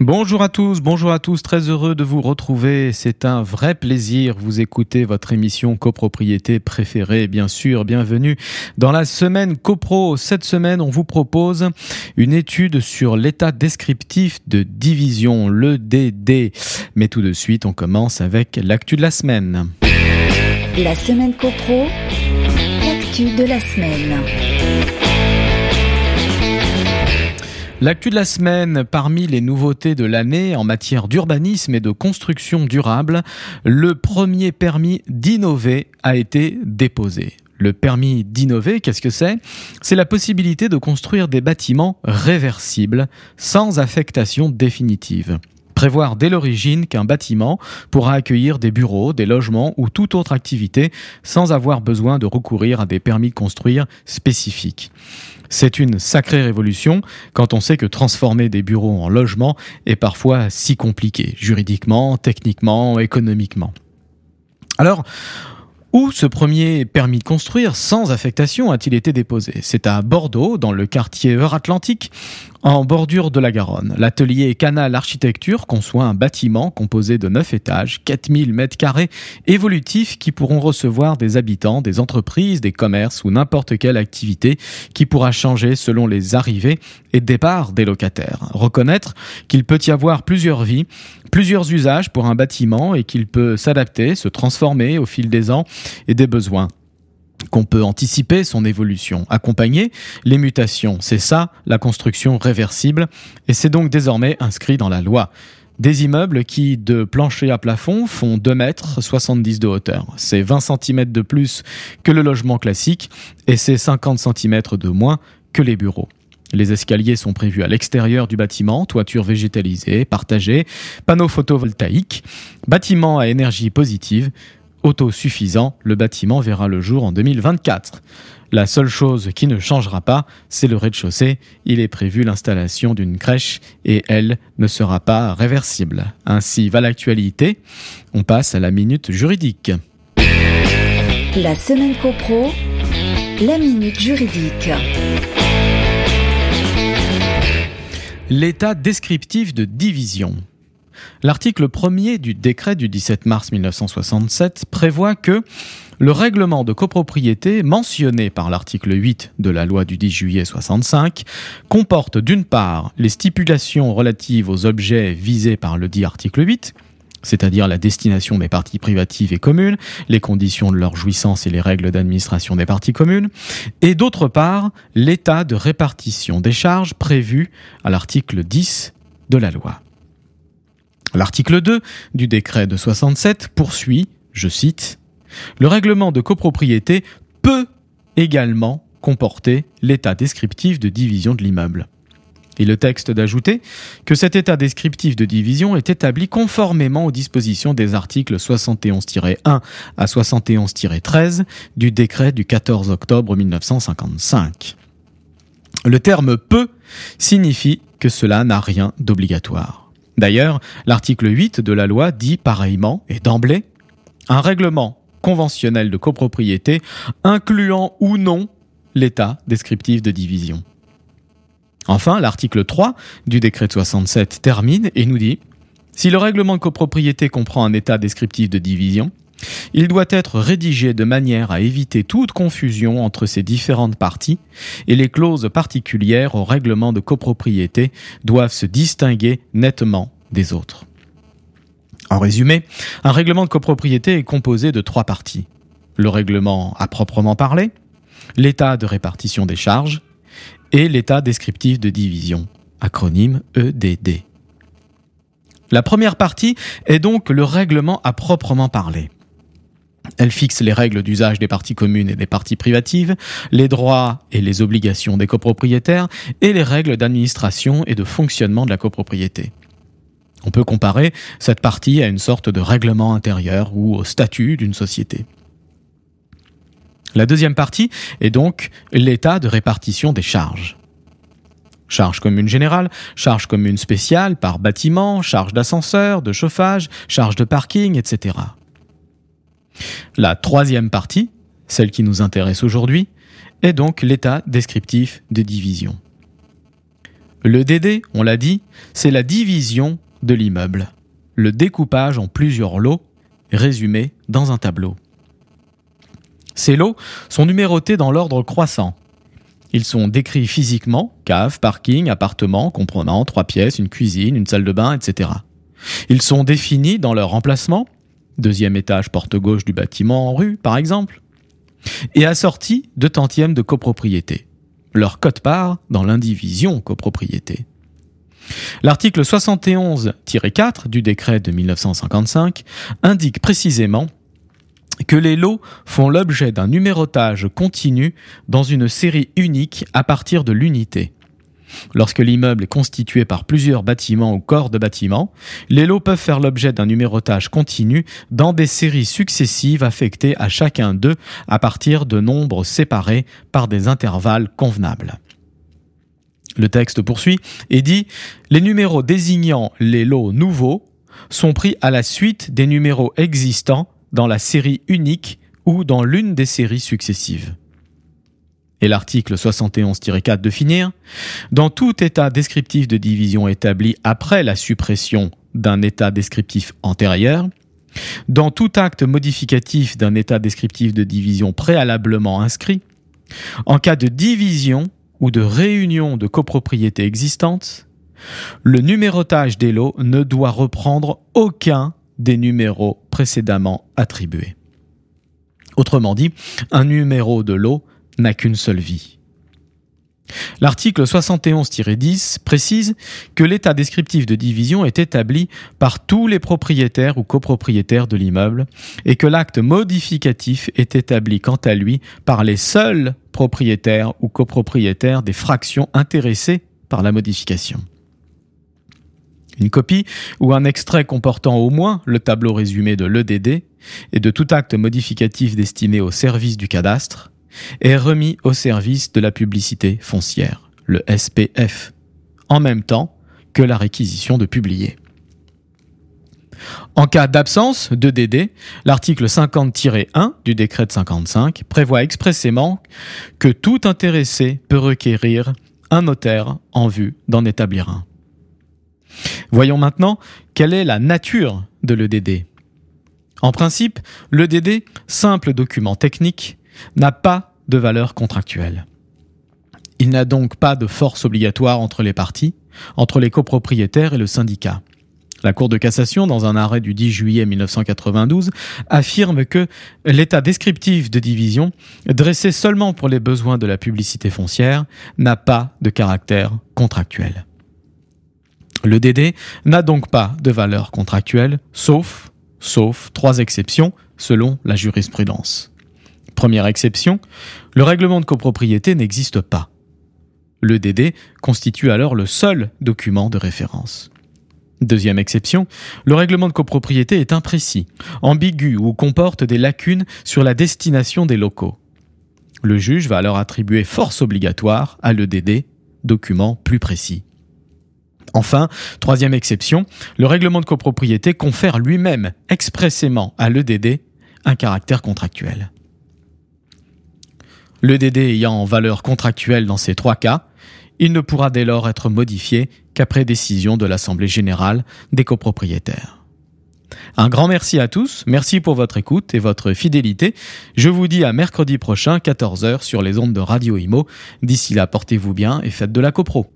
Bonjour à tous, bonjour à tous, très heureux de vous retrouver. C'est un vrai plaisir. Vous écoutez votre émission copropriété préférée, bien sûr. Bienvenue dans la semaine copro. Cette semaine, on vous propose une étude sur l'état descriptif de division, le DD. Mais tout de suite, on commence avec l'actu de la semaine. La semaine copro, l'actu de la semaine. L'actu de la semaine, parmi les nouveautés de l'année en matière d'urbanisme et de construction durable, le premier permis d'innover a été déposé. Le permis d'innover, qu'est-ce que c'est? C'est la possibilité de construire des bâtiments réversibles sans affectation définitive. Prévoir dès l'origine qu'un bâtiment pourra accueillir des bureaux, des logements ou toute autre activité sans avoir besoin de recourir à des permis de construire spécifiques. C'est une sacrée révolution quand on sait que transformer des bureaux en logements est parfois si compliqué, juridiquement, techniquement, économiquement. Alors, où ce premier permis de construire sans affectation a-t-il été déposé? C'est à Bordeaux, dans le quartier Euratlantique, en bordure de la Garonne. L'atelier Canal Architecture conçoit un bâtiment composé de 9 étages, 4000 mètres carrés, évolutifs qui pourront recevoir des habitants, des entreprises, des commerces ou n'importe quelle activité qui pourra changer selon les arrivées et départs des locataires. Reconnaître qu'il peut y avoir plusieurs vies, plusieurs usages pour un bâtiment et qu'il peut s'adapter, se transformer au fil des ans et des besoins qu'on peut anticiper son évolution, accompagner les mutations. C'est ça la construction réversible et c'est donc désormais inscrit dans la loi. Des immeubles qui, de plancher à plafond, font 2 mètres 70 de hauteur. C'est 20 cm de plus que le logement classique et c'est 50 cm de moins que les bureaux. Les escaliers sont prévus à l'extérieur du bâtiment, toiture végétalisée, partagée, panneaux photovoltaïques, bâtiment à énergie positive, autosuffisant, le bâtiment verra le jour en 2024. La seule chose qui ne changera pas, c'est le rez-de-chaussée. Il est prévu l'installation d'une crèche et elle ne sera pas réversible. Ainsi va l'actualité. On passe à la minute juridique. La semaine copro, la minute juridique. L'état descriptif de division. L'article 1er du décret du 17 mars 1967 prévoit que le règlement de copropriété mentionné par l'article 8 de la loi du 10 juillet 65 comporte d'une part les stipulations relatives aux objets visés par le dit article 8, c'est-à-dire la destination des parties privatives et communes, les conditions de leur jouissance et les règles d'administration des parties communes, et d'autre part l'état de répartition des charges prévu à l'article 10 de la loi. L'article 2 du décret de 67 poursuit, je cite, Le règlement de copropriété peut également comporter l'état descriptif de division de l'immeuble. Et le texte d'ajouter que cet état descriptif de division est établi conformément aux dispositions des articles 71-1 à 71-13 du décret du 14 octobre 1955. Le terme peut signifie que cela n'a rien d'obligatoire. D'ailleurs, l'article 8 de la loi dit pareillement et d'emblée un règlement conventionnel de copropriété incluant ou non l'état descriptif de division. Enfin, l'article 3 du décret de 67 termine et nous dit si le règlement de copropriété comprend un état descriptif de division, il doit être rédigé de manière à éviter toute confusion entre ces différentes parties et les clauses particulières au règlement de copropriété doivent se distinguer nettement des autres. En résumé, un règlement de copropriété est composé de trois parties. Le règlement à proprement parler, l'état de répartition des charges et l'état descriptif de division, acronyme EDD. La première partie est donc le règlement à proprement parler. Elle fixe les règles d'usage des parties communes et des parties privatives, les droits et les obligations des copropriétaires et les règles d'administration et de fonctionnement de la copropriété. On peut comparer cette partie à une sorte de règlement intérieur ou au statut d'une société. La deuxième partie est donc l'état de répartition des charges. Charge commune générale, charge commune spéciale par bâtiment, charge d'ascenseur, de chauffage, charge de parking, etc. La troisième partie, celle qui nous intéresse aujourd'hui, est donc l'état descriptif de division. Le DD, on l'a dit, c'est la division de l'immeuble, le découpage en plusieurs lots résumés dans un tableau. Ces lots sont numérotés dans l'ordre croissant. Ils sont décrits physiquement, cave, parking, appartement, comprenant trois pièces, une cuisine, une salle de bain, etc. Ils sont définis dans leur emplacement, deuxième étage porte gauche du bâtiment en rue par exemple, et assortis de tantièmes de copropriété. Leur code-part dans l'indivision copropriété. L'article 71-4 du décret de 1955 indique précisément que les lots font l'objet d'un numérotage continu dans une série unique à partir de l'unité. Lorsque l'immeuble est constitué par plusieurs bâtiments ou corps de bâtiments, les lots peuvent faire l'objet d'un numérotage continu dans des séries successives affectées à chacun d'eux à partir de nombres séparés par des intervalles convenables. Le texte poursuit et dit Les numéros désignant les lots nouveaux sont pris à la suite des numéros existants dans la série unique ou dans l'une des séries successives et l'article 71-4 de finir, dans tout état descriptif de division établi après la suppression d'un état descriptif antérieur, dans tout acte modificatif d'un état descriptif de division préalablement inscrit, en cas de division ou de réunion de copropriétés existantes, le numérotage des lots ne doit reprendre aucun des numéros précédemment attribués. Autrement dit, un numéro de lot n'a qu'une seule vie. L'article 71-10 précise que l'état descriptif de division est établi par tous les propriétaires ou copropriétaires de l'immeuble et que l'acte modificatif est établi quant à lui par les seuls propriétaires ou copropriétaires des fractions intéressées par la modification. Une copie ou un extrait comportant au moins le tableau résumé de l'EDD et de tout acte modificatif destiné au service du cadastre est remis au service de la publicité foncière, le SPF, en même temps que la réquisition de publier. En cas d'absence de DD, l'article 50-1 du décret de 55 prévoit expressément que tout intéressé peut requérir un notaire en vue d'en établir un. Voyons maintenant quelle est la nature de l'EDD. En principe, l'EDD, simple document technique, n'a pas de valeur contractuelle. Il n'a donc pas de force obligatoire entre les parties, entre les copropriétaires et le syndicat. La Cour de cassation, dans un arrêt du 10 juillet 1992, affirme que l'état descriptif de division, dressé seulement pour les besoins de la publicité foncière, n'a pas de caractère contractuel. Le DD n'a donc pas de valeur contractuelle, sauf, sauf trois exceptions selon la jurisprudence. Première exception, le règlement de copropriété n'existe pas. Le DD constitue alors le seul document de référence. Deuxième exception, le règlement de copropriété est imprécis, ambigu ou comporte des lacunes sur la destination des locaux. Le juge va alors attribuer force obligatoire à l'EDD, document plus précis. Enfin, troisième exception, le règlement de copropriété confère lui-même expressément à l'EDD un caractère contractuel. Le DD ayant valeur contractuelle dans ces trois cas, il ne pourra dès lors être modifié qu'après décision de l'Assemblée générale des copropriétaires. Un grand merci à tous, merci pour votre écoute et votre fidélité. Je vous dis à mercredi prochain, 14h, sur les ondes de Radio Imo. D'ici là, portez-vous bien et faites de la copro.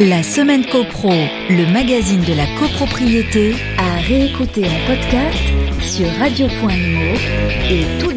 La semaine copro, le magazine de la copropriété, à réécouter en podcast sur radio.imo et tout